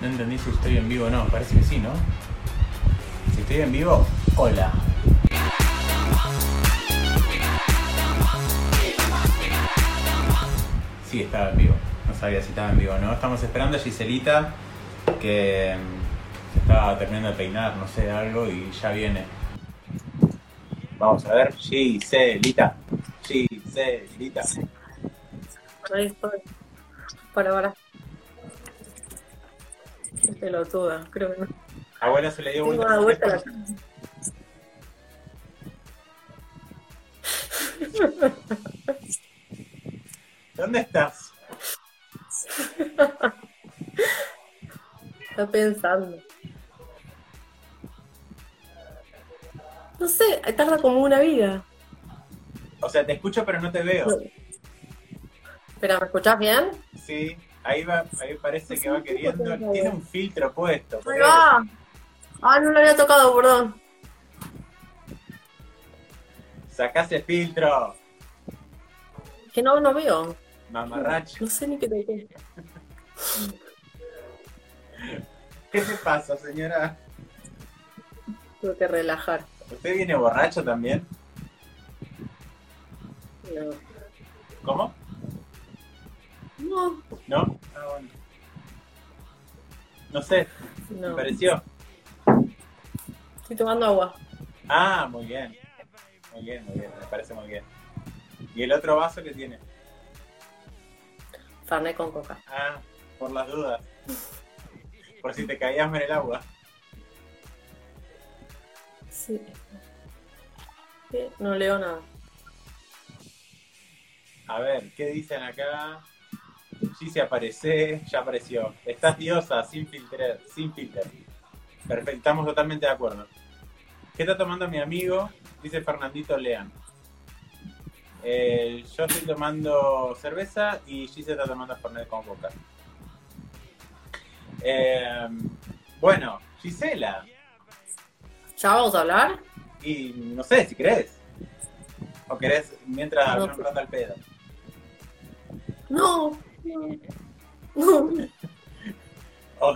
No entendí si estoy en vivo o no. Parece que sí, ¿no? Si estoy en vivo, hola. Sí, estaba en vivo. No sabía si estaba en vivo o no. Estamos esperando a Giselita que mm, se estaba terminando de peinar, no sé, algo y ya viene. Vamos a ver. Giselita. Giselita. Ahí estoy. Para, para. Qué pelotuda, creo que no. Abuela se le dio vuelta. dado vuelta la ¿Dónde estás? Está pensando. No sé, tarda como una vida. O sea, te escucho pero no te veo. Espera, ¿me escuchás bien? Sí, ahí va, ahí parece que va queriendo. Tiene un filtro puesto. Ahí va. Ah, no lo había tocado, perdón. Sacá ese filtro, Que no, no veo. mamarracho. No sé ni qué toqué. ¿Qué te pasa, señora? Tengo que relajar. ¿Usted viene borracho también? No. ¿Cómo? No, ¿No? Ah, bueno. No sé, me pareció. Estoy tomando agua. Ah, muy bien. Muy bien, muy bien, me parece muy bien. ¿Y el otro vaso que tiene? Fernet con coca. Ah, por las dudas. Por si te caías en el agua. Sí, No leo nada. A ver, ¿qué dicen acá? Sí se aparece, ya apareció. Estás diosa, sin filtrar, sin filter. Perfecto, estamos totalmente de acuerdo. ¿Qué está tomando mi amigo? Dice Fernandito Lean. Eh, yo estoy tomando cerveza y Gise está tomando Fernet con coca. Eh, bueno, Gisela, ¿Ya vamos a hablar? y no sé si querés. O querés mientras No un rato al pedo. No. No. No. O-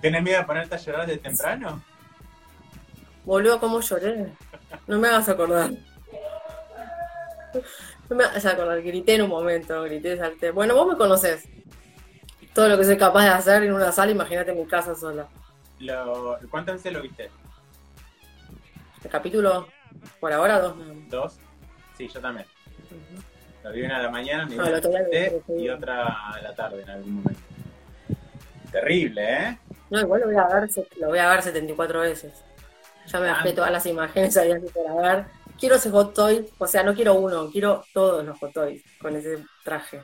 ¿Tenés miedo de ponerte a llorar de temprano? Boludo, cómo lloré. No me hagas acordar. No me hagas acordar. Grité en un momento, grité, salté. Bueno, vos me conocés. Todo lo que soy capaz de hacer en una sala, imagínate en mi casa sola. Lo, ¿Cuántas veces lo viste? El capítulo, por ahora, dos. ¿Dos? Sí, yo también. Vi una a la mañana, me Ah, lo desperté, vi, sí. y otra a la tarde en algún momento. Terrible, ¿eh? No, igual lo voy a ver, lo voy a ver 74 veces. Ya me bajé Ah. todas las imágenes así para ver. Quiero ese hot toy, o sea, no quiero uno, quiero todos los hot toys con ese traje.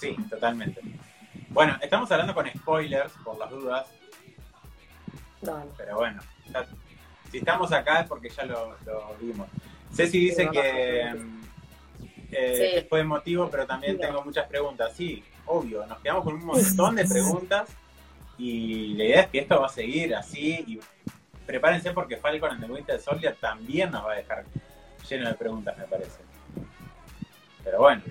Sí, totalmente. Bueno, estamos hablando con spoilers, por las dudas, Dale. pero bueno. ya- si estamos acá es porque ya lo, lo vimos. Ceci dice Sí, que eh, Sí. fue emotivo, pero también tengo muchas preguntas. Sí, obvio, nos quedamos con un montón de preguntas y la idea es que esto va a seguir así y prepárense porque Falcon and the Winter Soldier también nos va a dejar lleno de preguntas, me parece. Pero bueno,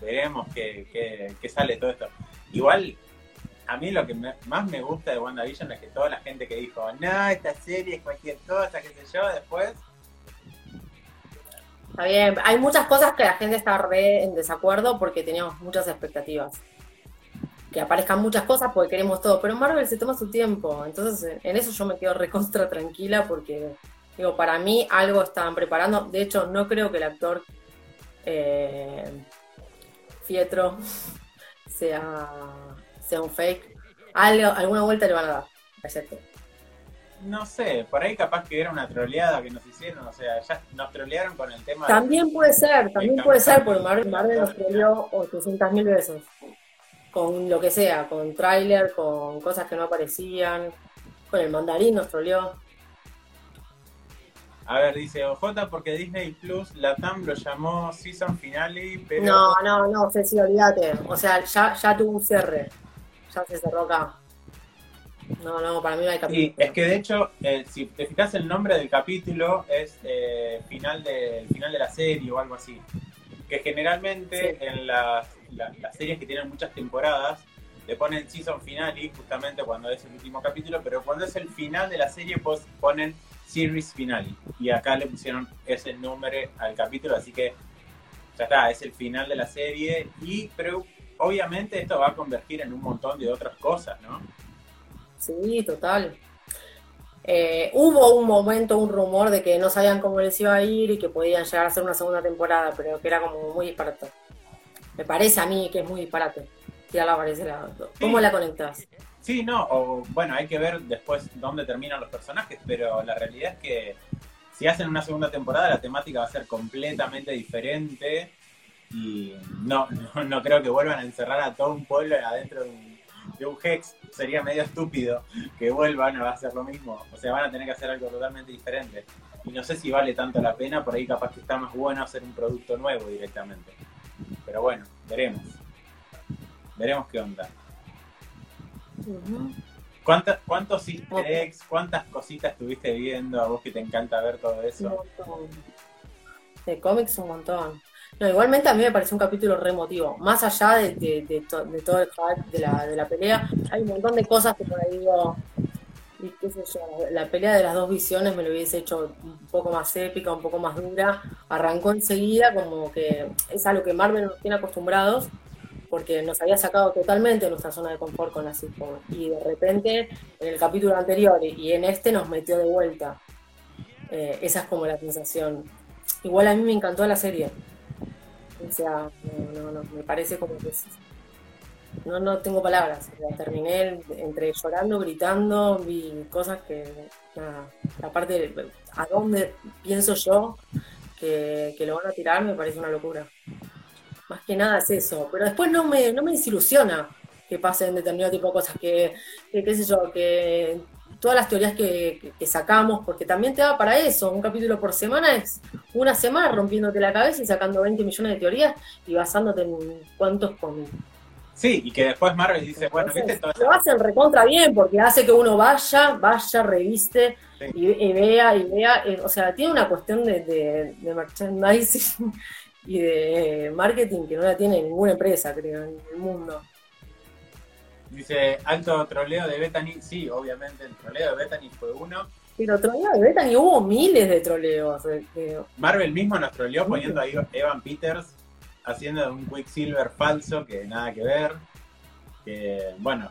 veremos qué, qué- qué sale todo esto. Igual, a mí lo que me- más me gusta de WandaVision es que toda la gente que dijo, no, esta serie es cualquier cosa, qué sé yo, después Está bien, hay muchas cosas que la gente está re en desacuerdo porque teníamos muchas expectativas. Que aparezcan muchas cosas porque queremos todo, pero Marvel se toma su tiempo. Entonces, en eso yo me quedo recontra tranquila porque, digo, para mí algo estaban preparando. De hecho, no creo que el actor eh, Fietro sea, sea un fake. Algo, alguna vuelta le van a dar actor. No sé, por ahí capaz que era una troleada que nos hicieron, o sea, ya nos trolearon con el tema de- También puede ser, también puede ser, porque Marvel, Marvel nos troleó 800 mil veces. Con lo que sea, con tráiler, con cosas que no aparecían, con el mandarín nos troleó. A ver, dice OJ porque Disney Plus Latam lo llamó Season Finale, pero No, no, no, Ceci, olvídate. O sea, ya, ya tuvo un cierre. Ya se cerró acá. No, no, para mí no hay Sí, capítulo. es que de hecho, eh, si te fijas el nombre del capítulo es eh, final, de, el final de la serie o algo así. Que generalmente Sí. en las, la- las series que tienen muchas temporadas le ponen season finale justamente cuando es el último capítulo, pero cuando es el final de la serie pues ponen series finale. Y acá le pusieron ese número al capítulo, así que ya está, es el final de la serie. Y pero obviamente esto va a convergir en un montón de otras cosas, ¿no? Sí, total. Eh, hubo un momento, un rumor de que no sabían cómo les iba a ir y que podían llegar a hacer una segunda temporada, pero que era como muy disparate. Me parece a mí que es muy disparate. ¿Cómo la conectas? Sí, no, o bueno, hay que ver después dónde terminan los personajes, pero la realidad es que si hacen una segunda temporada la temática va a ser completamente diferente y no, no, creo que vuelvan a encerrar a todo un pueblo adentro de un, de un Hex. Sería medio estúpido que vuelvan a hacer lo mismo. O sea, van a tener que hacer algo totalmente diferente. Y no sé si vale tanto la pena, por ahí capaz que está más bueno hacer un producto nuevo directamente. Pero bueno, veremos. Veremos qué onda. ¿Cuántos easter eggs, cuántas cositas estuviste viendo a vos que te encanta ver todo eso? Un montón. De cómics un montón. No, igualmente a mí me pareció un capítulo re emotivo. Más allá de, todo el hype de la, pelea, hay un montón de cosas que por ahí digo, qué sé yo, la pelea de las dos visiones me lo hubiese hecho un poco más épica, un poco más dura. Arrancó enseguida, como que es a lo que Marvel nos tiene acostumbrados, porque nos había sacado totalmente de nuestra zona de confort con la sitcom. Y de repente, en el capítulo anterior y en este, nos metió de vuelta. Eh, esa es como la sensación. Igual a mí me encantó la serie. O sea, no, no, me parece como que no, no tengo palabras. terminé entre llorando, gritando, vi cosas que, nada, aparte, a dónde pienso yo que, lo van a tirar me parece una locura. Más que nada es eso, pero después no me, no me desilusiona que pasen determinado tipo de cosas, que, que qué sé yo, que todas las teorías que, sacamos, porque también te da para eso, un capítulo por semana es una semana rompiéndote la cabeza y sacando 20 millones de teorías y basándote en cuántos cómics. Sí, y que después Marvel dice, bueno, ¿viste Lo hacen recontra bien, porque hace que uno vaya, vaya, reviste y, vea, y vea, eh, o sea, tiene una cuestión de, de, merchandising y de marketing que no la tiene ninguna empresa, creo, en el mundo. Dice, alto troleo de Bethany. Sí, obviamente el troleo de Bethany fue uno. Pero troleo de Bethany hubo miles de troleos. Marvel mismo nos troleó poniendo ahí Evan Peters haciendo un Quicksilver falso que nada que ver. Que, bueno,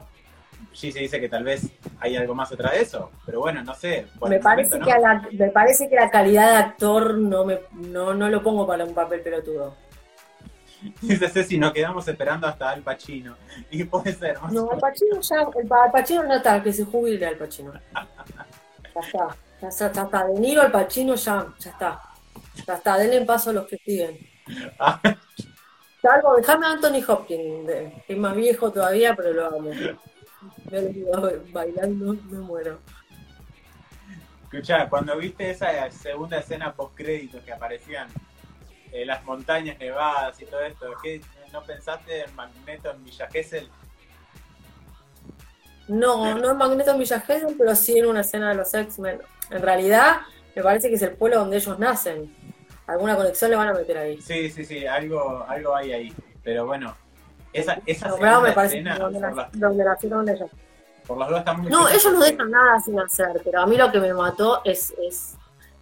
sí se dice que tal vez hay algo más atrás de eso, pero bueno, no sé. Me parece, que la, me parece que la calidad de actor no, me, no, no lo pongo para un papel pelotudo. Dice Ceci, nos quedamos esperando hasta Al Pacino. Y puede ser. No, Al Pacino ya, el, Al Pacino no está, que se jubile Al Pacino. Ya está, ya está, ya está. De Niro al Pacino ya, ya está. Ya está, denle paso a los que siguen. Salvo, dejame a Anthony Hopkins, que es más viejo todavía, pero lo amo. Bailando, me muero. Escucha, cuando viste esa segunda escena post créditos que aparecían eh, las montañas nevadas y todo esto. ¿Qué, ¿No pensaste en Magneto en Villa Gesell? No, no en Magneto en Villa Gesell, pero sí en una escena de los X-Men. En realidad, me parece que es el pueblo donde ellos nacen. Alguna conexión le van a meter ahí. Sí, sí, sí, algo, algo hay ahí. Pero bueno, esa, esa no, me parece escena, donde, donde ellos. Por las dudas está muy No, ellos no dejan nada sin hacer, pero a mí lo que me mató es, es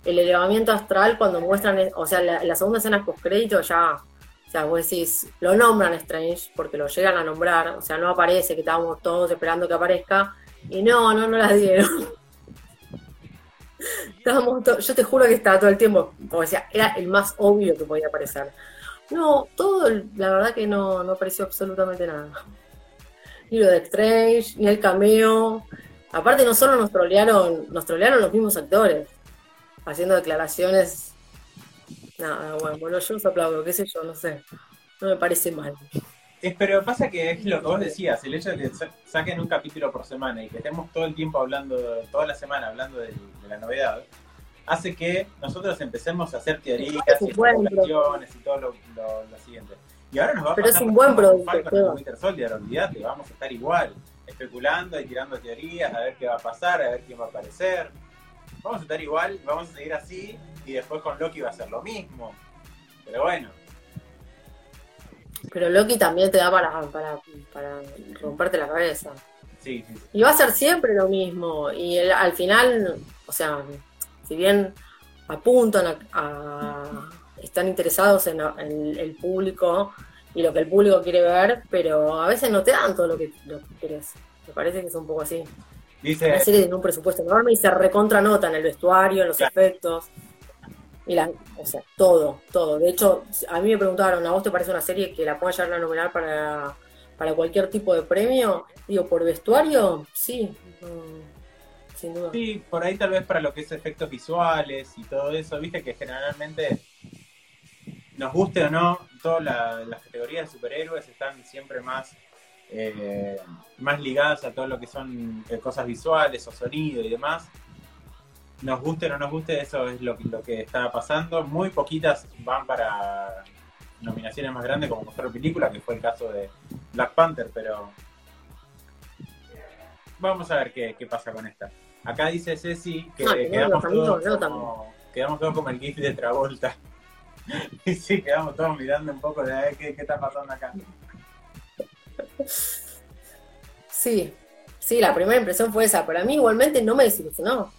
el elevamiento astral cuando muestran, o sea, la, la segunda escena post crédito ya, o sea, vos decís, lo nombran Strange porque lo llegan a nombrar, o sea, no aparece, que estábamos todos esperando que aparezca, y no, no, no las dieron. Estábamos yo te juro que estaba todo el tiempo, como decía, era el más obvio que podía aparecer. No, todo, la verdad que no, no apareció absolutamente nada. Ni lo de Strange, ni el cameo. Aparte no solo nos trolearon, nos trolearon los mismos actores haciendo declaraciones. Nada, bueno, bueno, yo os aplaudo, qué sé yo, no sé. No me parece mal. pero pasa que es lo que vos decías, el hecho de que saquen un capítulo por semana y que estemos todo el tiempo hablando, toda la semana hablando de, la novedad, hace que nosotros empecemos a hacer teorías y especulaciones y todo lo, siguiente. Y ahora nos va a Pero es un buen producto. Falcon Winter Soldier, olvidate, vamos a estar igual, especulando y tirando teorías, a ver qué va a pasar, a ver quién va a aparecer vamos a estar igual, vamos a seguir así, y después con Loki va a ser lo mismo. Pero bueno. Pero Loki también te da para, para, para romperte la cabeza. Sí, sí, sí. Y va a ser siempre lo mismo. Y el- al final, o sea, si bien apuntan a, a- están interesados en, en el público y lo que el público quiere ver, pero a veces no te dan todo lo que, lo que quieres. Me parece que es un poco así. Una Dice, serie tiene un presupuesto enorme y se recontranota en el vestuario, en los Claro. efectos. Y la, o sea, todo, todo. De hecho, a mí me preguntaron, ¿a vos te parece una serie que la pueda llegar a nominar para, para cualquier tipo de premio? Digo, ¿por vestuario? Sí, mm, sin duda. sí, por ahí tal vez para lo que es efectos visuales y todo eso, viste que generalmente, nos guste o no, todas la- las categorías de superhéroes están siempre más, eh, más ligadas a todo lo que son eh, cosas visuales o sonido y demás. Nos guste o no nos guste, eso es lo, que- lo que está pasando. Muy poquitas van para nominaciones más grandes como mejor película, que fue el caso de Black Panther, pero vamos a ver qué, qué pasa con esta. Acá dice Ceci que Ah, quedamos, todos como, quedamos todos como el GIF de Travolta. y sí, quedamos todos mirando un poco de qué, qué está pasando acá. Sí, sí, la primera impresión fue esa, pero a mí igualmente no me desilusionó.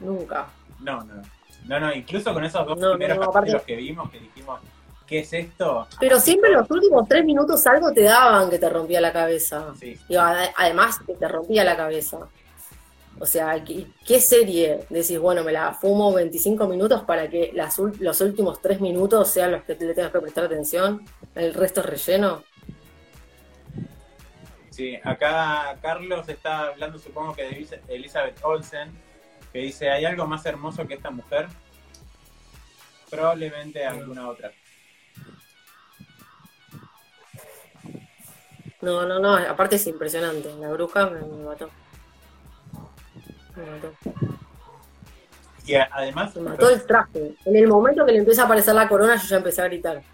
Nunca. No, no. No, no, incluso con esos dos No, primeros no, aparte- que vimos, que dijimos, ¿qué es esto? Pero siempre los últimos tres minutos algo te daban que te rompía la cabeza. Sí, Y ade- además que te rompía la cabeza. O sea, ¿qué, qué serie? Decís, bueno, me la fumo 25 minutos para que las, los últimos tres minutos sean los que le tengas que prestar atención. El resto es relleno. Sí, acá Carlos está hablando, supongo que de Elizabeth Olsen, que dice, ¿hay algo más hermoso que esta mujer? Probablemente alguna otra. No, no, no, aparte es impresionante. La bruja me, me mató. Me mató. Y a- además, Me mató el traje. En el momento que le empieza a aparecer la corona, yo ya empecé a gritar.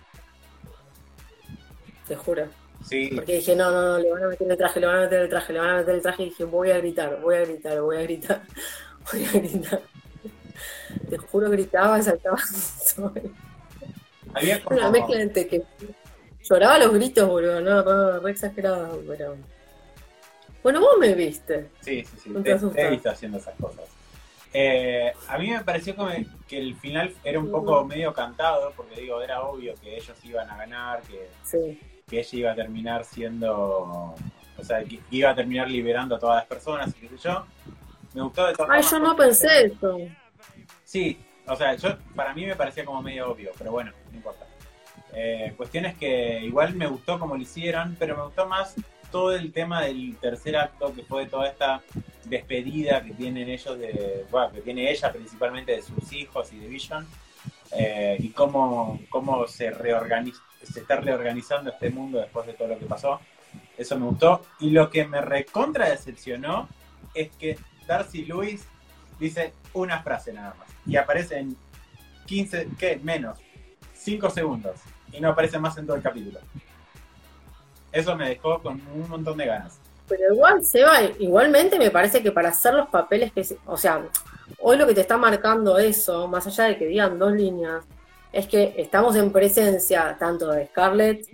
Te juro. Sí, Porque dije, no, no, no, le van a meter el traje, le van a meter el traje, le van a meter el traje. Y dije, voy a gritar, voy a gritar, voy a gritar, voy a gritar. Te juro, gritaba, saltaba. había como... Una mezcla entre que lloraba los gritos, boludo, no, no, re exagerado, pero. Bueno, vos me viste. Sí, sí, sí, No te te, asustas. te he visto haciendo esas cosas. Eh, a mí me pareció como que el final era un poco medio cantado, porque digo, era obvio que ellos iban a ganar, que, Sí. Que ella iba a terminar siendo, o sea, que iba a terminar liberando a todas las personas y qué sé yo. Me gustó de todas Ay, yo no pensé eso. Sí, o sea, yo para mí me parecía como medio obvio, pero bueno, no importa. Eh, cuestión es que igual me gustó como lo hicieron, pero me gustó más todo el tema del tercer acto, que fue toda esta despedida que tienen ellos de, bueno, que tiene ella principalmente de sus hijos y de Vision, eh, y cómo, cómo se reorganiza, se está reorganizando este mundo después de todo lo que pasó. Eso me gustó. Y lo que me recontra decepcionó es que Darcy Lewis dice una frase nada más. Y aparece en 15, ¿qué? Menos. 5 segundos. Y no aparece más en todo el capítulo. Eso me dejó con un montón de ganas. Pero igual, Seba, igualmente me parece que para hacer los papeles que. O sea, hoy lo que te está marcando eso, más allá de que digan dos líneas, es que estamos en presencia tanto de Scarlett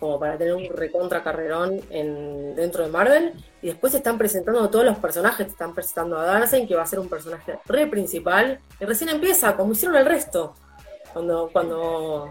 como para tener un recontra carrerón en, dentro de Marvel. Y después se están presentando todos los personajes. Te están presentando a Darcy, que va a ser un personaje re principal. Y recién empieza, como hicieron el resto. Cuando. cuando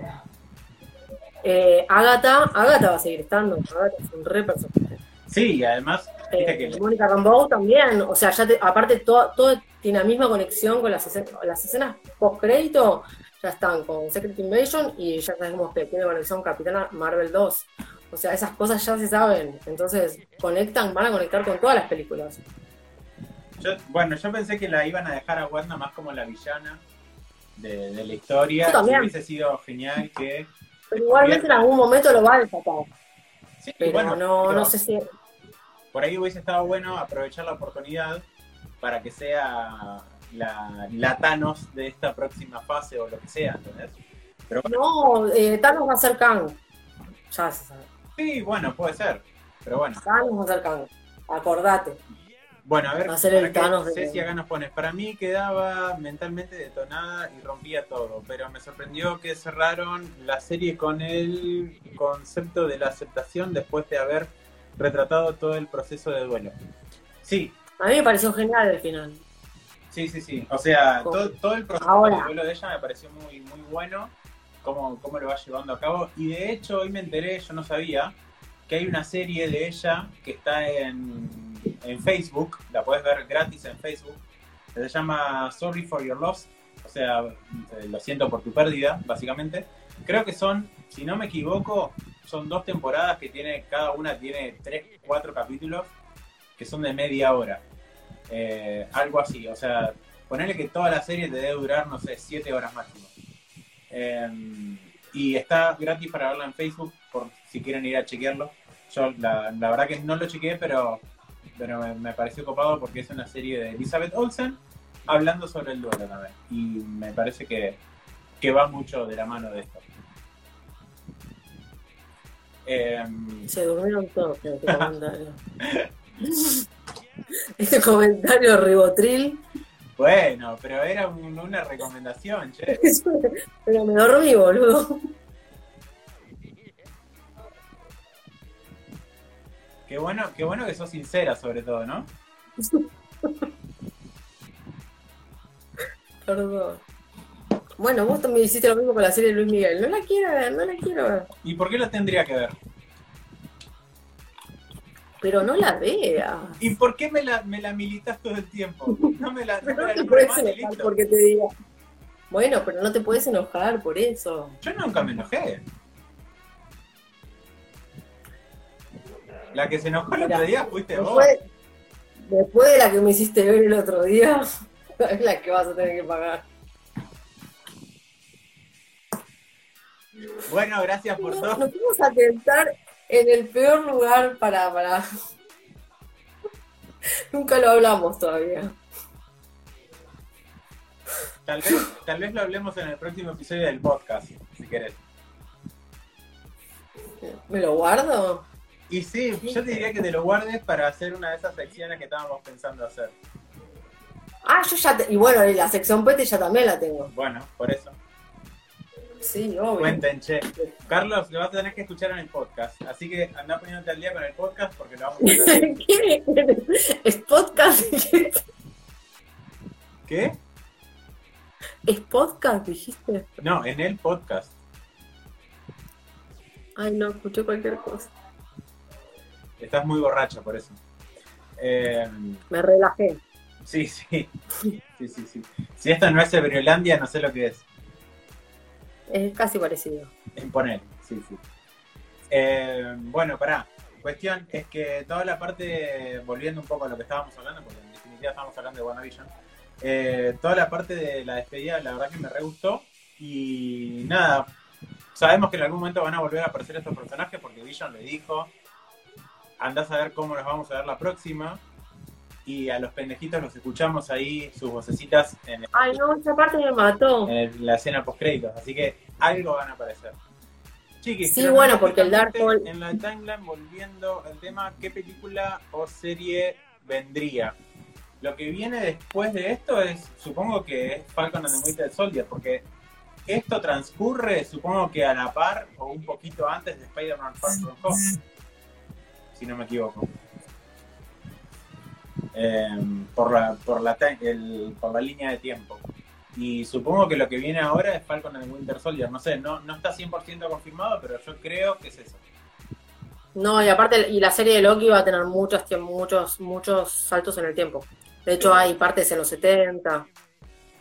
eh, Agatha, Agatha va a seguir estando. Agatha es un re personaje. Sí, y además, Eh, que Mónica Rambeau también, o sea, ya te- aparte todo, todo tiene la misma conexión con las escenas, las escenas post crédito, ya están con Secret Invasion y ya sabemos que tiene conexión Capitana Marvel 2. O sea, esas cosas ya se saben, entonces conectan, van a conectar con todas las películas. yo, bueno, yo pensé que la iban a dejar a Wanda más como la villana de, de la historia. Yo también. Y hubiese sido genial que. Pero igualmente en algún momento lo va a desatar, Sí, pero bueno, no, pero no sé si... por ahí hubiese estado bueno aprovechar la oportunidad para que sea la, la Thanos de esta próxima fase o lo que sea, ¿entendés? Pero bueno, No, eh, Thanos va a ser Kang, ya se sabe, sí, bueno, puede ser. Pero bueno, Thanos va a ser Kang, acordate. Bueno, a ver, ser el Thanos de- Ceci acá nos pones. Para mí quedaba mentalmente detonada y rompía todo, pero me sorprendió que cerraron la serie con el concepto de la aceptación después de haber retratado todo el proceso de duelo. Sí, A mí me pareció genial el final. sí, sí, sí. O sea, todo, todo el proceso Ahora. de duelo de ella me pareció muy, muy bueno, cómo, cómo lo va llevando a cabo. Y de hecho, hoy me enteré, yo no sabía, que hay una serie de ella que está en, en Facebook, la puedes ver gratis en Facebook, se llama Sorry for Your Loss, o sea, eh, lo siento por tu pérdida, básicamente. Creo que son, si no me equivoco, son dos temporadas que tiene, cada una tiene tres, cuatro capítulos, que son de media hora. Eh, algo así, o sea, ponerle que toda la serie te debe durar, no sé, siete horas máximo. Eh, y está gratis para verla en Facebook, por si quieren ir a chequearlo. Yo la, la verdad que no lo chequeé, pero, pero me, me pareció copado porque es una serie de Elizabeth Olsen hablando sobre el duelo también. Y me parece que, que va mucho de la mano de esto. Eh, Se durmieron todos en este comentario. Este comentario ribotril. bueno, pero era un- una recomendación, che. Pero me dormí, boludo. Qué bueno, qué bueno que sos sincera sobre todo, ¿no? Perdón. Bueno, vos también hiciste lo mismo con la serie de Luis Miguel. No la quiero ver, no la quiero ver. ¿Y por qué lo tendría que ver? Pero no la veas. ¿Y por qué me la, me la militas todo el tiempo? No me la, no la no te puedes enojar porque te diga. Bueno, pero no te puedes enojar por eso. Yo nunca me enojé. La que se enojó el otro día fuiste vos. Después, después de la que me hiciste ver el otro día, es la que vas a tener que pagar. Bueno, gracias por No, todo. Nos vamos a tentar en el peor lugar para, para. Nunca lo hablamos todavía. Tal vez, tal vez lo hablemos en el próximo episodio del podcast, si querés. ¿Me lo guardo? Y sí, yo te diría que te lo guardes para hacer una de esas secciones que estábamos pensando hacer. Ah, yo ya. te- Y bueno, la sección pete ya también la tengo. Bueno, por eso. Sí, obvio. Cuenten, che. Carlos, lo vas a tener que escuchar en el podcast. Así que anda poniéndote al día con el podcast porque lo vamos a hacer. ¿Qué? ¿Es podcast? ¿Qué? ¿Es podcast, dijiste? No, en el podcast. Ay, no, escuché cualquier cosa. Estás muy borracho por eso. Eh, Me relajé. sí, sí. Sí, sí, sí. Si esto no es Ebreolandia, no sé lo que es. Es casi parecido. En poner, sí, sí. Eh, bueno, pará. Cuestión es que toda la parte, volviendo un poco a lo que estábamos hablando, porque en definitiva estamos hablando de WandaVision, eh, toda la parte de la despedida, la verdad que me re gustó. Y nada, sabemos que en algún momento van a volver a aparecer estos personajes porque Vision le dijo, andás a ver cómo los vamos a ver la próxima. Y a los pendejitos los escuchamos ahí, sus vocecitas en, Ay, no, esa parte me mató. en la escena post créditos, así que algo van a aparecer. Chiquis, Sí, bueno, porque el Dark Hall- En la timeline, volviendo al tema, ¿qué película o serie vendría? Lo que viene después de esto es, supongo que es Falcon and the Winter Soldier, porque esto transcurre, supongo que a la par o un poquito antes de Spider-Man Far From Home, si no me equivoco. Eh, por, la, por, la, el- por la línea de tiempo. Y supongo que lo que viene ahora es Falcon and Winter Soldier. No sé, no, no está 100% confirmado, pero yo creo que es eso. No, y aparte, y la serie de Loki va a tener muchos, muchos, muchos saltos en el tiempo. De hecho, hay partes en los 70,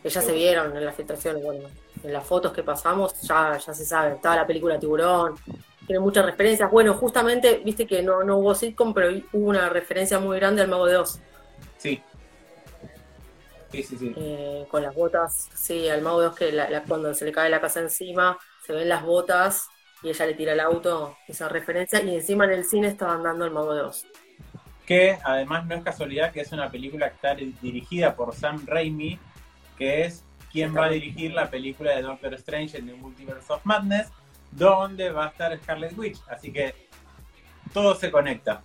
que ya se vieron en las filtraciones, bueno, en las fotos que pasamos, ya, ya se sabe. Estaba la película Tiburón, tiene muchas referencias. Bueno, justamente, viste que no, no hubo sitcom, pero hubo una referencia muy grande al Mago de Oz. Sí. Sí, sí, sí. eh, con las botas, sí, al Mago de Oz que la- la- cuando se le cae la casa encima, se ven las botas y ella le tira el auto, esa referencia, y encima en el cine estaban dando el Mago de Oz. Que además no es casualidad que es una película que está dirigida por Sam Raimi, que es quien va a dirigir la película de Doctor Strange en The Multiverse of Madness, donde va a estar Scarlet Witch. Así que todo se conecta.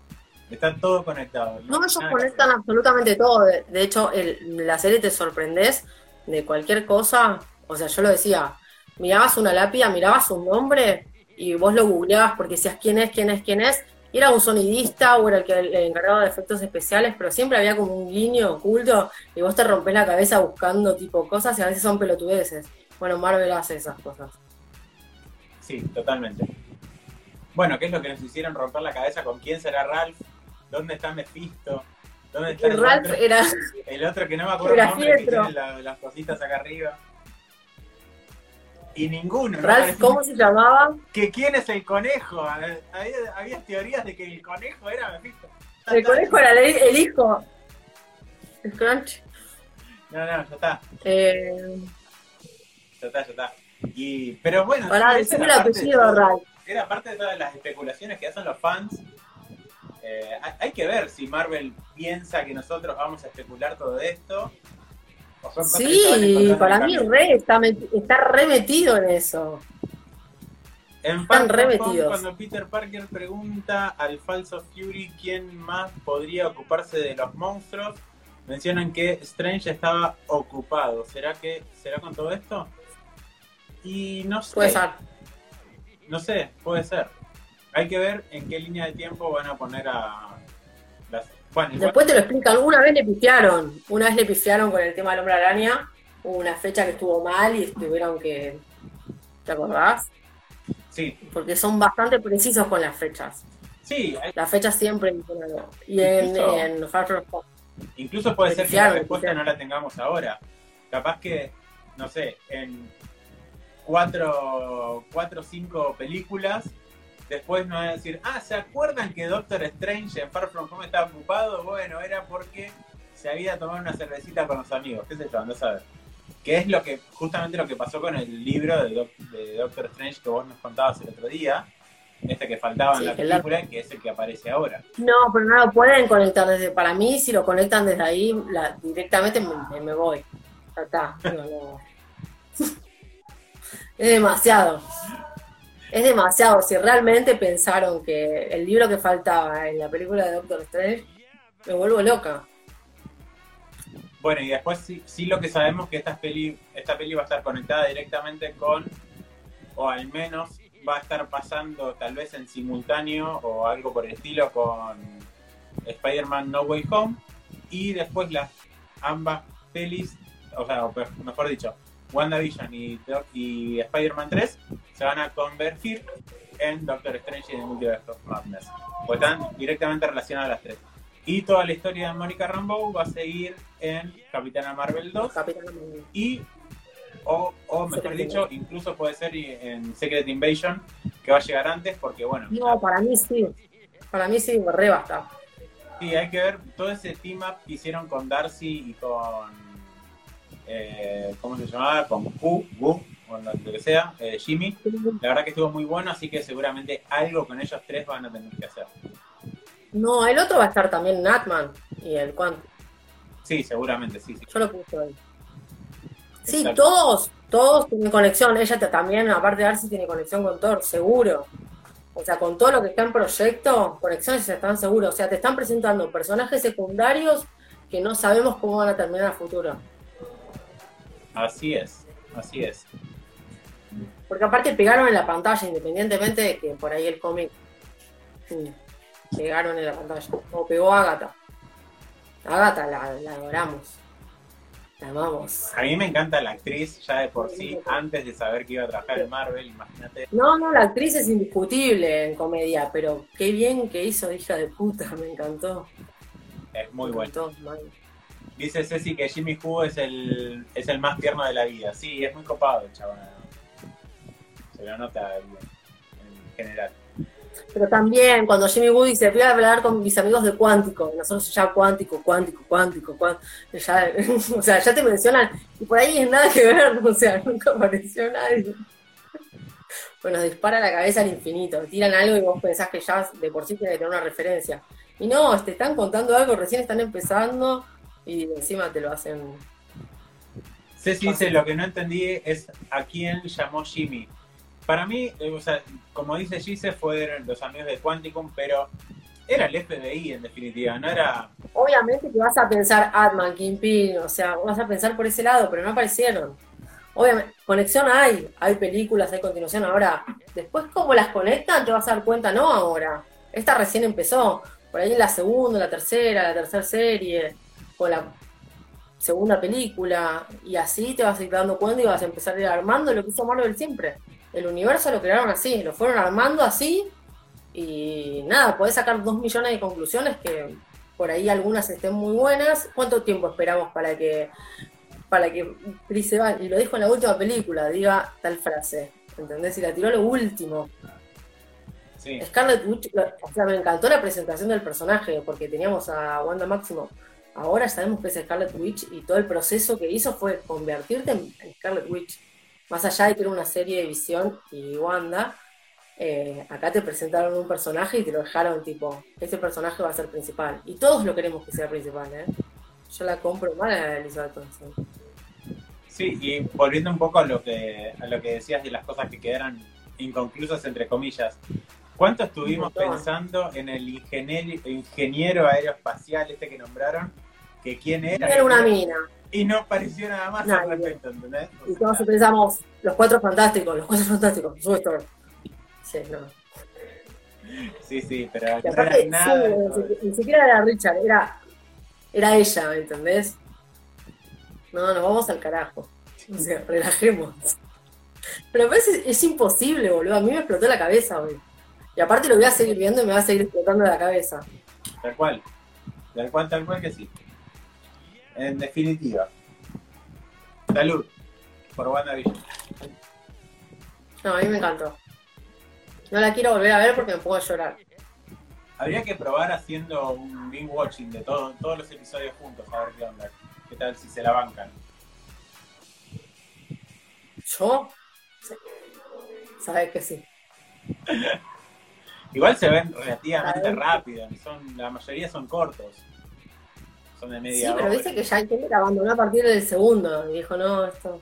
Está todo conectado. No, ellos conectan absolutamente todo. De, hecho, el, la serie te sorprendes de cualquier cosa. O sea, yo lo decía, mirabas una lápida, mirabas un nombre y vos lo googleabas porque decías quién es, quién es, quién es. Y era un sonidista o era el que el encargado de efectos especiales, pero siempre había como un guiño oculto y vos te rompes la cabeza buscando tipo cosas y a veces son pelotudeces. Bueno, Marvel hace esas cosas. Sí, totalmente. Bueno, ¿qué es lo que nos hicieron romper la cabeza? ¿Con quién será Ralph? ¿Dónde está Mephisto? ¿Dónde está el Ralph otro? era. El otro que no me acuerdo el nombre, que tiene las cositas acá arriba. Y ninguno. Ralph, ¿cómo se llamaba? Que quién es el conejo. Había, teorías de que el conejo era Mephisto. El conejo era el, hijo. El crunch. No, no, ya está. Eh... Ya está, ya está. Y, pero bueno, Ralph. Era parte de todas las especulaciones que hacen los fans. Eh, hay que ver si Marvel piensa que nosotros vamos a especular todo esto Sí, para mí re está, está remetido en eso. En Están remetidos. Cuando Peter Parker pregunta al falso Fury quién más podría ocuparse de los monstruos, mencionan que Strange estaba ocupado. ¿Será que será con todo esto? Y no sé. Puede ser. No sé, puede ser. Hay que ver en qué línea de tiempo van a poner a las Después te lo explican, una vez le pifiaron, una vez le pifiaron con el tema del hombre araña, hubo una fecha que estuvo mal y tuvieron que... ¿Te acordás? Sí. Porque son bastante precisos con las fechas. Sí. Las fechas siempre Y en, en Far From Home. Incluso puede ser que la respuesta no la tengamos ahora. Capaz que, no sé, en cuatro o cinco películas después no va a decir, ah, ¿se acuerdan que Doctor Strange en Far From Home estaba ocupado? Bueno, era porque se había tomado una cervecita con los amigos, qué sé yo, no sabes. Que es lo que, justamente lo que pasó con el libro de, Doctor Strange que vos nos contabas el otro día, este que faltaba en la película, que es el que aparece ahora. No, pero no lo pueden conectar desde, para mí, si lo conectan desde ahí, directamente me, voy. está, es demasiado es demasiado. Si realmente pensaron que el libro que faltaba en la película de Doctor Strange, me vuelvo loca. Bueno, y después sí, lo que sabemos que esta peli, esta peli va a estar conectada directamente con, o al menos va a estar pasando tal vez en simultáneo o algo por el estilo con Spider-Man No Way Home. Y después las ambas pelis, o sea, mejor dicho, WandaVision y, y Spider-Man 3 se van a convertir en Doctor Strange y en Multiverse of Madness. Pues están directamente relacionadas las tres. Y toda la historia de Mónica Rambeau va a seguir en Capitana Marvel 2. Y, o, o mejor dicho, incluso puede ser en Secret Invasion, que va a llegar antes, porque bueno. No, para mí sí. Para mí sí, re basta. Sí, hay que ver todo ese team up que hicieron con Darcy y con eh, ¿cómo se llamaba? Con Q, Wu, o lo que sea, eh, Jimmy. La verdad que estuvo muy bueno, así que seguramente algo con ellos tres van a tener que hacer. No, el otro va a estar también Natman y el Quant. Sí, seguramente, sí, sí. Yo lo puse ahí. Sí, todos, todos tienen conexión. Ella también, aparte de Darcy, tiene conexión con Thor, seguro. O sea, con todo lo que está en proyecto, conexiones están seguros. O sea, te están presentando personajes secundarios que no sabemos cómo van a terminar a futuro. Así es, así es. Porque aparte pegaron en la pantalla, independientemente de que por ahí el cómic pegaron en la pantalla. O pegó Agatha. Agatha la, adoramos. La amamos. A mí me encanta la actriz ya de por sí, antes de saber que iba a trabajar en Marvel, imagínate. No, no, la actriz es indiscutible en comedia, pero qué bien que hizo hija de puta, me encantó. Es muy bueno. Dice Ceci que Jimmy Woo es el, es el más tierno de la vida. Sí, es muy copado el chaval. Se lo nota en general. Pero también cuando Jimmy Woo dice, voy a hablar con mis amigos de Cuántico, nosotros ya Cuántico, Cuántico, Cuántico, cuántico ya, o sea, ya te mencionan, y por ahí es nada que ver, o sea, nunca apareció nadie. Bueno, dispara la cabeza al infinito, tiran algo y vos pensás que ya de por sí tiene que tener una referencia. Y no, te están contando algo, recién están empezando, y encima te lo hacen. Ceci dice, lo que no entendí es a quién llamó Jimmy. Para mí, eh, o sea, como dice Gise, fueron los amigos de Quanticum, pero era el FBI en definitiva, no era... Obviamente que vas a pensar Atman, Kingpin, o sea, vas a pensar por ese lado, pero no aparecieron. Obviamente, conexión hay, hay películas, hay continuación. Ahora, después cómo las conectan, te vas a dar cuenta, no ahora. Esta recién empezó, por ahí en la segunda, la tercera, la tercera serie, o la segunda película, y así te vas a ir dando cuenta y vas a empezar a ir armando lo que hizo Marvel siempre. El universo lo crearon así, lo fueron armando así, y nada, podés sacar dos millones de conclusiones que por ahí algunas estén muy buenas. ¿Cuánto tiempo esperamos para que para que Chris Evans, y lo dijo en la última película, diga tal frase? ¿Entendés? Y la tiró lo último. Sí. Scarlet Witch, o sea, me encantó la presentación del personaje, porque teníamos a Wanda Máximo. Ahora sabemos que es Scarlet Witch y todo el proceso que hizo fue convertirte en Scarlet Witch. Más allá de que era una serie de visión y Wanda, eh, acá te presentaron un personaje y te lo dejaron tipo, este personaje va a ser principal. Y todos lo queremos que sea principal, ¿eh? Yo la compro mal a Elizabeth Thompson. Sí, y volviendo un poco a lo que a lo que decías de las cosas que quedaron inconclusas entre comillas. ¿Cuánto estuvimos pensando en el ingeniero, ingeniero aeroespacial este que nombraron? Que quién era. Era una mina. Y no pareció nada más al respecto, ¿entendés? y todos pensamos, los cuatro fantásticos, los cuatro fantásticos, Sí, no. Sí, sí, pero no era nada. ni, siquiera era Richard, era, era ella, ¿me entendés? No, nos vamos al carajo. O sea, relajemos. Pero a veces es imposible, boludo. A mí me explotó la cabeza, güey. Y aparte lo voy a seguir viendo y me va a seguir explotando la cabeza. Tal cual. Tal cual, tal cual que sí. En definitiva. Salud. Por WandaVision. No, a mí me encantó. No la quiero volver a ver porque me puedo llorar. Habría que probar haciendo un binge watching de todo, todos los episodios juntos, a ver qué onda. ¿Qué tal si se la bancan? ¿Yo? Sabes que sí. Igual se ven relativamente rápido, son, la mayoría son cortos. De media Sí, pero dice que ya hay que abandonó a partir del segundo. Y dijo, no, esto.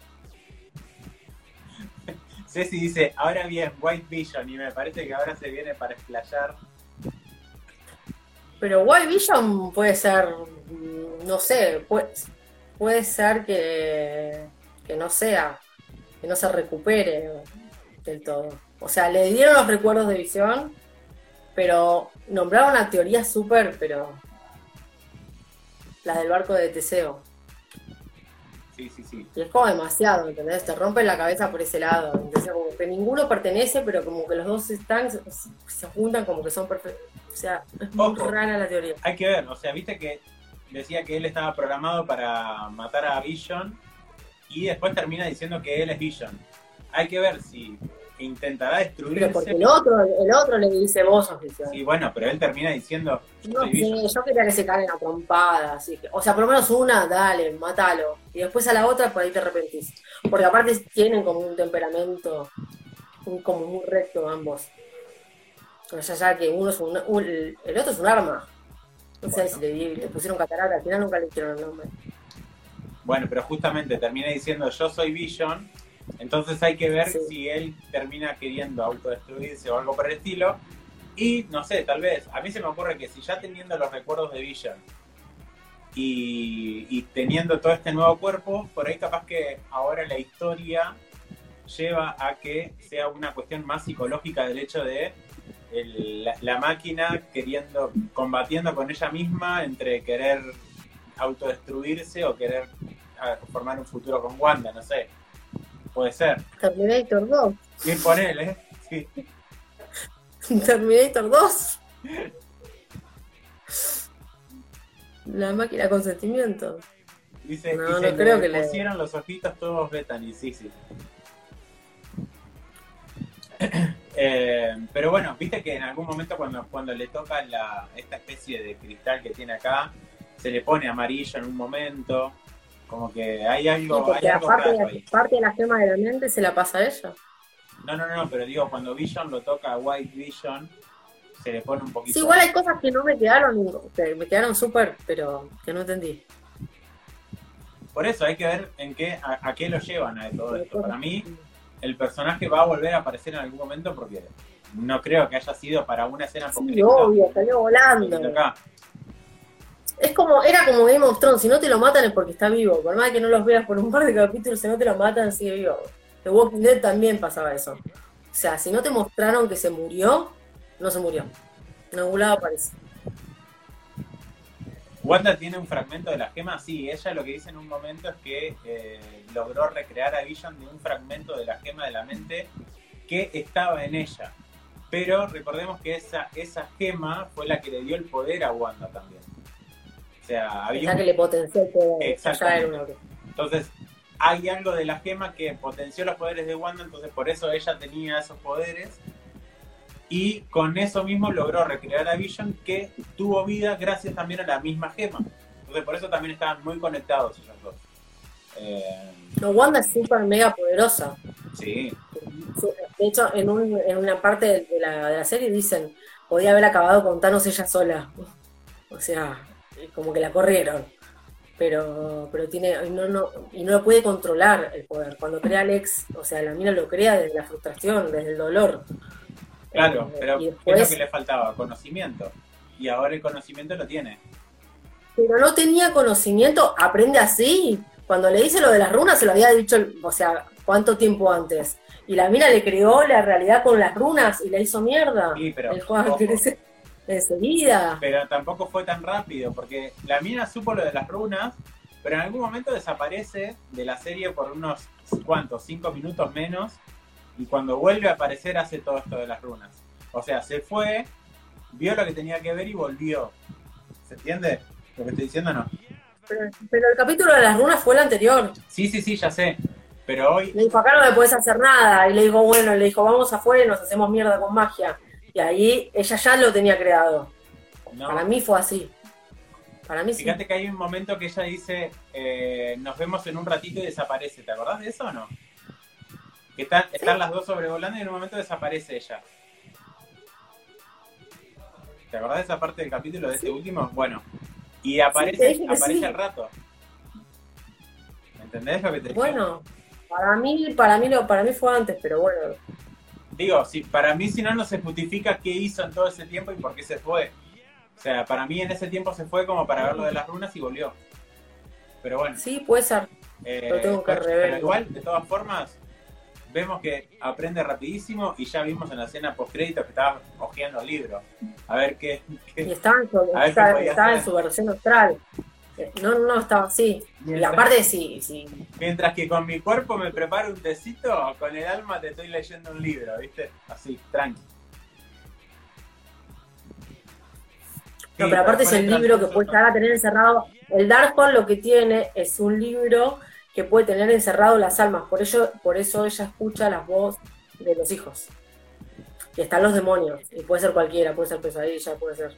Ceci dice, ahora bien, White Vision, y me parece que ahora se viene para explayar. Pero White Vision puede ser, no sé, puede, puede ser que, que no sea, que no se recupere del todo. O sea, le dieron los recuerdos de visión, pero nombraron una teoría súper, pero la del barco de Teseo. Sí, sí, sí. Y es como demasiado, ¿entendés? Te rompe la cabeza por ese lado. Entonces, como que ninguno pertenece, pero como que los dos están, se, juntan como que son perfectos. O sea, es muy rara la teoría. Hay que ver, o sea, viste que decía que él estaba programado para matar a Vision y después termina diciendo que él es Vision. Hay que ver si intentará destruirse. Pero porque el otro, el otro le dice vos oficial. Sí, bueno, pero él termina diciendo. No sé, yo quería que se caigan a trompadas, así que, o sea, por lo menos una, dale, mátalo. Y después a la otra, por ahí te arrepentís. Porque aparte tienen como un temperamento como muy recto ambos. O sea, ya que uno es un, el otro es un arma. No sé si le, le, pusieron catarata, al final nunca le hicieron el nombre. Bueno, pero justamente termina diciendo yo soy Vision entonces hay que ver si él termina queriendo autodestruirse o algo por el estilo. Y no sé, tal vez, a mí se me ocurre que si ya teniendo los recuerdos de Vision y, teniendo todo este nuevo cuerpo, por ahí capaz que ahora la historia lleva a que sea una cuestión más psicológica del hecho de la, máquina queriendo, combatiendo con ella misma entre querer autodestruirse o querer formar un futuro con Wanda, no sé. Puede ser. Terminator 2. Bien por él, ¿eh? Sí. Terminator 2. La máquina con sentimiento. Dice, no, no creo que le pusieron los ojitos todos Bethany, sí, sí. eh, pero bueno, viste que en algún momento cuando, cuando le toca la, esta especie de cristal que tiene acá, se le pone amarillo en un momento. Como que hay algo. porque hay algo aparte, de, parte de la gema de la mente se la pasa a ella. No, no, no, pero digo, cuando Vision lo toca a White Vision, se le pone un poquito. Sí, igual hay cosas que no me quedaron, que me quedaron súper, pero que no entendí. Por eso hay que ver en qué, a, a qué lo llevan a todo esto. Para mí, el personaje va a volver a aparecer en algún momento porque no creo que haya sido para una escena Sí, obvio, salió volando. Acá. Es como, era como Game of si no te lo matan es porque está vivo. Por más que no los veas por un par de capítulos, si no te lo matan, sigue vivo. The Walking Dead también pasaba eso. O sea, si no te mostraron que se murió, no se murió. En algún lado aparece. Wanda tiene un fragmento de la gema, sí, ella lo que dice en un momento es que eh, logró recrear a Vision de un fragmento de la gema de la mente que estaba en ella. Pero recordemos que esa, esa gema fue la que le dio el poder a Wanda también. O sea, había un- que le potenció el una- Entonces, hay algo de la gema que potenció los poderes de Wanda, entonces por eso ella tenía esos poderes. Y con eso mismo logró recrear a Vision que tuvo vida gracias también a la misma gema. Entonces por eso también estaban muy conectados ellos dos. Eh, No, Wanda es súper mega poderosa. sí, De hecho, en, un- en una parte de la, de la serie dicen, podía haber acabado con Thanos ella sola. O sea, como que la corrieron. Pero, pero tiene, y no, no, y no lo puede controlar el poder. Cuando crea Alex, o sea, la mina lo crea desde la frustración, desde el dolor. claro, Eh, pero ¿qué es después- lo que le faltaba? Conocimiento. Y ahora el conocimiento lo tiene. Pero no tenía conocimiento, aprende así. Cuando le dice lo de las runas, se lo había dicho, o sea, ¿cuánto tiempo antes? Y la mina le creó la realidad con las runas y la hizo mierda. Sí, pero, el Juan ojo. Enseguida. Pero tampoco fue tan rápido, porque la mina supo lo de las runas, pero en algún momento desaparece de la serie por unos, ¿cuántos? Cinco minutos menos, y cuando vuelve a aparecer hace todo esto de las runas. O sea, se fue, vio lo que tenía que ver y volvió. ¿Se entiende lo que estoy diciendo no? Pero, pero el capítulo de las runas fue el anterior. Sí, sí, sí, ya sé. Pero hoy, Le dijo, acá no me puedes hacer nada. Y le dijo, bueno, le dijo, vamos afuera y nos hacemos mierda con magia. Y ahí ella ya lo tenía creado. no. Para mí fue así. Para mí sí. Fíjate que hay un momento que ella dice, eh, nos vemos en un ratito y desaparece. ¿Te acordás de eso o no? Que están, están las dos sobrevolando y en un momento desaparece ella. ¿Te acordás de esa parte del capítulo de este último? Bueno, y aparece, aparece al rato. ¿Me entendés lo que te? Bueno, para mí, para mí lo, para mí fue antes, pero bueno. Digo, si, para mí si no, no se justifica qué hizo en todo ese tiempo y por qué se fue. O sea, para mí en ese tiempo se fue como para ver lo de las runas y volvió. Pero bueno. Sí, puede ser. Eh, Lo tengo que pero, rever. pero igual, de todas formas, vemos que aprende rapidísimo y ya vimos en la escena post que estaba hojeando el libro. A ver qué. qué- Y estaba en su, A ver qué estaba, en su versión austral. No, no, estaba así. Y Mientras- aparte, sí, sí. Mientras que con mi cuerpo me preparo un tecito, con el alma te estoy leyendo un libro, ¿viste? Así, tranqui. No, pero aparte es el libro que puede llegar a tener encerrado. El Darkhold lo que tiene es un libro que puede tener encerrado las almas. Por ello, por eso ella escucha las voces de los hijos. Y están los demonios. Y puede ser cualquiera, puede ser pesadilla, puede ser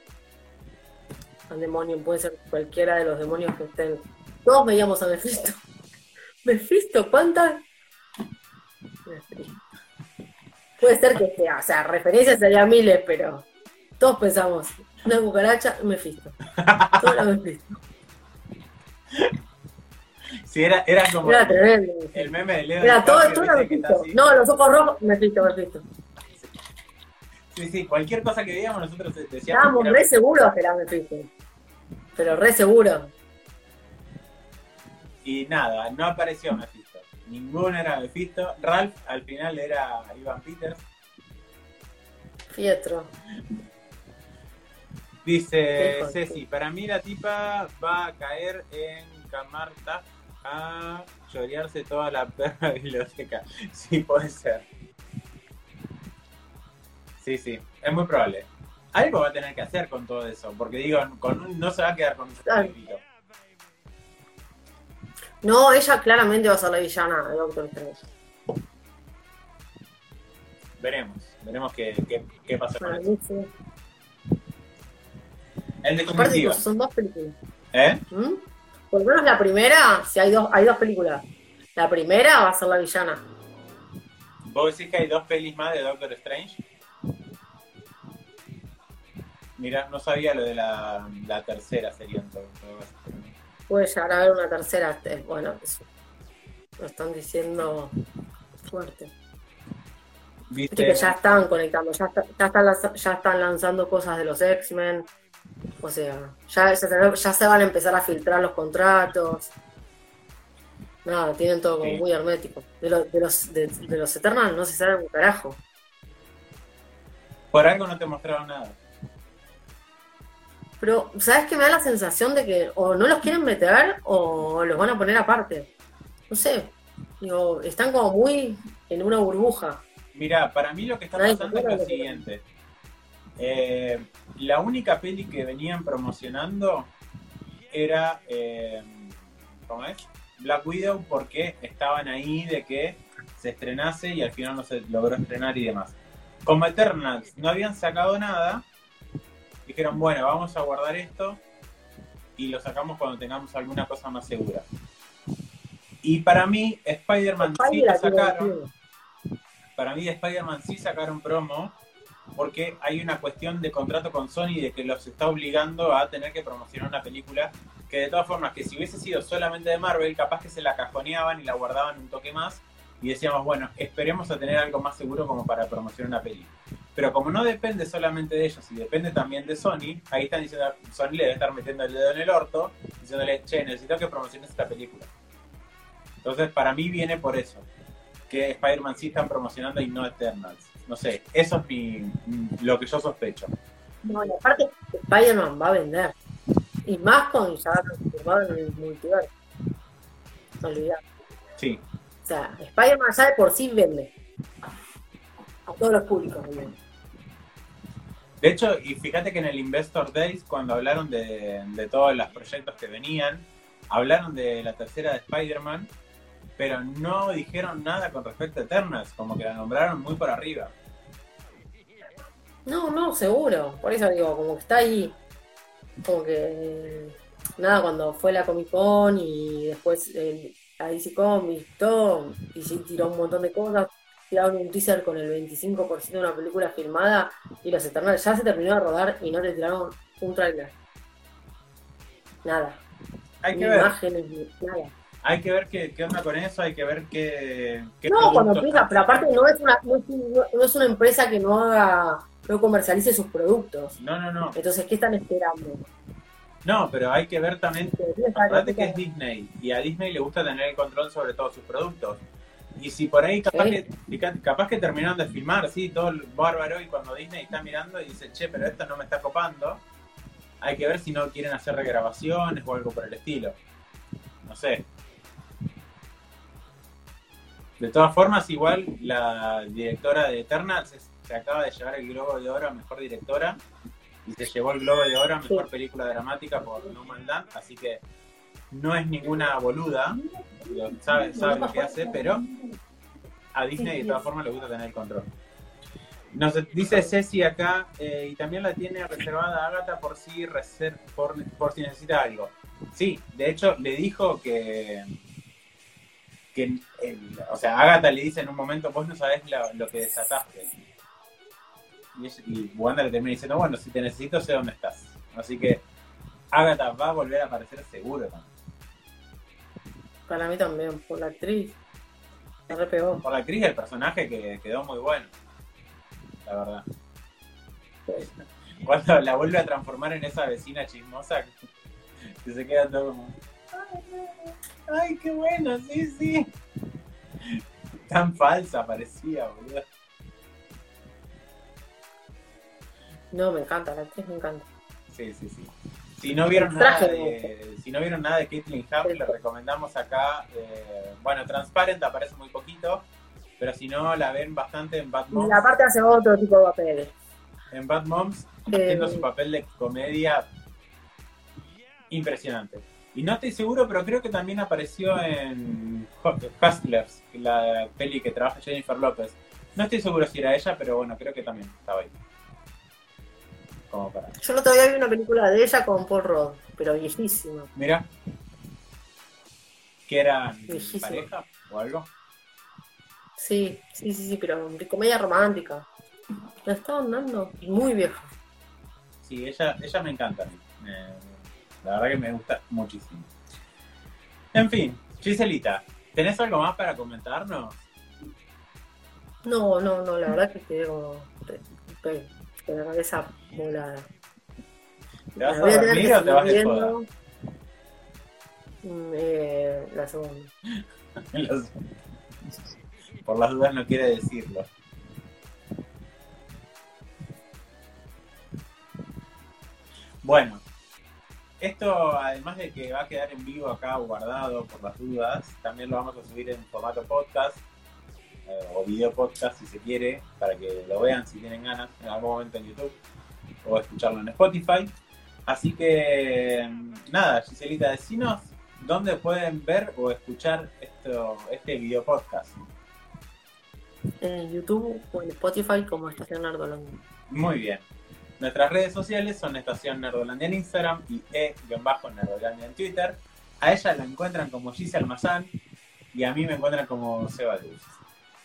un demonio, puede ser cualquiera de los demonios que estén. Todos veíamos a Mephisto. Mephisto, ¿cuántas? Mephisto. Puede ser que sea, o sea, referencias sería miles, pero todos pensamos, una cucaracha, Mephisto. Todo era Mephisto. Sí, era, era como Era tremendo. el meme de Leo Era todo, todo era Mephisto. No, los ojos rojos, Mephisto, Mephisto. Sí, sí, cualquier cosa que veíamos nosotros decíamos Estábamos re seguros que era Mephisto. Pero re seguros. Y nada, no apareció Mephisto. Ninguno era Mephisto. Ralph al final era Ivan Peters. Pietro. Dice Ceci, para mí la tipa va a caer en Camarta a chorearse toda la perra biblioteca. Sí, puede ser. Sí, sí, es muy probable. Algo va a tener que hacer con todo eso, porque digo, con no se va a quedar con un Claro. No, ella claramente va a ser la villana de Doctor Strange. Veremos, veremos qué, qué, qué pasa con Para eso. sí. En Aparte, son dos películas. ¿eh? ¿Mm? Por lo menos la primera, si hay dos, hay dos películas. La primera va a ser la villana. ¿Vos decís que hay dos pelis más de Doctor Strange? Mira, no sabía lo de la, la tercera sería en todo, todo caso. Puede llegar a haber una tercera. Bueno, eso lo están diciendo fuerte. Viste que ya están conectando, ya, están, ya están lanzando cosas de los X-Men. O sea, ya, ya, se van a empezar a filtrar los contratos. Nada, tienen todo como muy hermético. De, de, los, de, los Eternals no se sabe un carajo. Por algo no te mostraron nada. Pero, ¿sabes qué? Me da la sensación de que o no los quieren meter o los van a poner aparte. No sé. Digo, están como muy en una burbuja. Mira, para mí lo que está pasando es lo siguiente. Eh, la única peli que venían promocionando era, eh, ¿cómo es? Black Widow porque estaban ahí de que se estrenase y al final no se logró estrenar y demás. Como Eternals no habían sacado nada, dijeron, bueno, vamos a guardar esto y lo sacamos cuando tengamos alguna cosa más segura. Y para mí, Spider-Man sí lo sacaron. Para mí, Spider-Man sí sacaron promo porque hay una cuestión de contrato con Sony de que los está obligando a tener que promocionar una película que de todas formas que si hubiese sido solamente de Marvel capaz que se la cajoneaban y la guardaban un toque más y decíamos bueno esperemos a tener algo más seguro como para promocionar una película pero como no depende solamente de ellos y depende también de Sony ahí están diciendo Sony le debe estar metiendo el dedo en el orto diciéndole che necesito que promociones esta película entonces para mí viene por eso que Spider-Man sí están promocionando y no Eternals no sé, eso es mi, lo que yo sospecho. No, y aparte, Spider-Man va a vender. Y más con ya transformado en el multiverso. No olvidar. Sí. O sea, Spider-Man ya de por sí vende. A todos los públicos, De hecho, y fíjate que en el Investor Days, cuando hablaron de, todos los proyectos que venían, hablaron de la tercera de Spider-Man pero no dijeron nada con respecto a Eternals, como que la nombraron muy por arriba. No, no, seguro. Por eso digo, como que está ahí. Como que. Nada, cuando fue la Comic Con y después eh, la DC Comics, todo, y sí tiró un montón de cosas. Tiraron un teaser con el 25% de una película filmada y los Eternals ya se terminó de rodar y no le tiraron un trailer. Nada. Hay que imágenes, nada hay que ver qué, qué, onda con eso, hay que ver qué... no, cuando empieza, pero aparte no es, una, no es, una empresa que no haga, no comercialice sus productos. No, no, no. Entonces, ¿qué están esperando? No, pero hay que ver también, aparte que es Disney, y a Disney le gusta tener el control sobre todos sus productos. Y si por ahí capaz, que, capaz que terminaron de filmar, sí, todo el bárbaro, y cuando Disney está mirando y dice, che, pero esto no me está copando, hay que ver si no quieren hacer regrabaciones o algo por el estilo. No sé. De todas formas, igual la directora de Eternals se, acaba de llevar el Globo de Oro a Mejor Directora y se llevó el Globo de Oro a Mejor Película Dramática por No Man Land, así que no es ninguna boluda, sabe, sabe lo que hace, pero a Disney de todas formas le gusta tener el control. Nos dice Ceci acá, eh, y también la tiene reservada Agatha por si, por, por si necesita algo. Sí, de hecho le dijo que que, o sea, Agatha le dice en un momento, vos no sabés lo, que desataste. Y, y, Wanda le termina diciendo, bueno, si te necesito sé dónde estás. Así que Agatha va a volver a aparecer seguro también. Para mí también, por la actriz. Se repegó. Por la actriz y el personaje que quedó muy bueno. La verdad. Cuando la vuelve a transformar en esa vecina chismosa que se queda todo como Ay, qué bueno, sí, sí. Tan falsa parecía, boludo. No, me encanta, la actriz me encanta. Sí, sí, sí. Si no vieron nada de, si no vieron nada de Caitlyn Huff, le recomendamos acá. Eh, bueno, Transparent aparece muy poquito, pero si no, la ven bastante en Bad Moms. Y aparte hace otro tipo de papeles. En Bad Moms, haciendo su papel de comedia impresionante. Y no estoy seguro, pero creo que también apareció en Hustlers, la peli que trabaja Jennifer López. No estoy seguro si era ella, pero bueno, creo que también estaba ahí. Como para... Yo no todavía vi una película de ella con Paul Rudd, pero viejísima. Mira. ¿Que era pareja o algo? Sí, sí, sí, sí, pero de comedia romántica. La estaban dando muy vieja. Sí, ella, ella me encanta. La verdad que me gusta muchísimo. En fin, Giselita, ¿tenés algo más para comentarnos? No, no, no, la verdad que quedé como con la cabeza volada. ¿Te vas a dormir o te vas de joda? Mm, eh, la segunda. Por las dudas no quiere decirlo. Bueno, esto además de que va a quedar en vivo acá guardado por las dudas, también lo vamos a subir en formato podcast eh, o video podcast si se quiere, para que lo vean si tienen ganas en algún momento en YouTube o escucharlo en Spotify. Así que nada, Giselita, decinos dónde pueden ver o escuchar esto, este video podcast. En YouTube o en Spotify como Estación Nerdolandia. Muy bien. Nuestras redes sociales son Estación Nerdolandia en Instagram y E-Nerdolandia en Twitter. A ella la encuentran como Gise Almazán y a mí me encuentran como Seba Luz.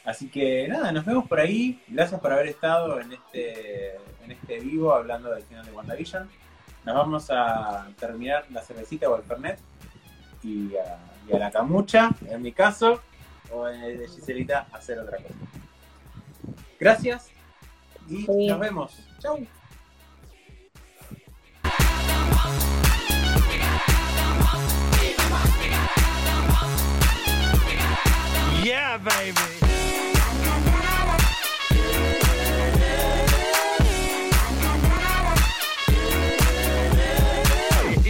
Así que nada, nos vemos por ahí. Gracias por haber estado en este, en este vivo hablando del final de WandaVision. Nos vamos a terminar la cervecita o el Fernet y a, la camucha, en mi caso, o en el de Giselita, hacer otra cosa. Gracias y nos vemos. Chau. Yeah, baby.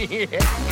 Yeah. É.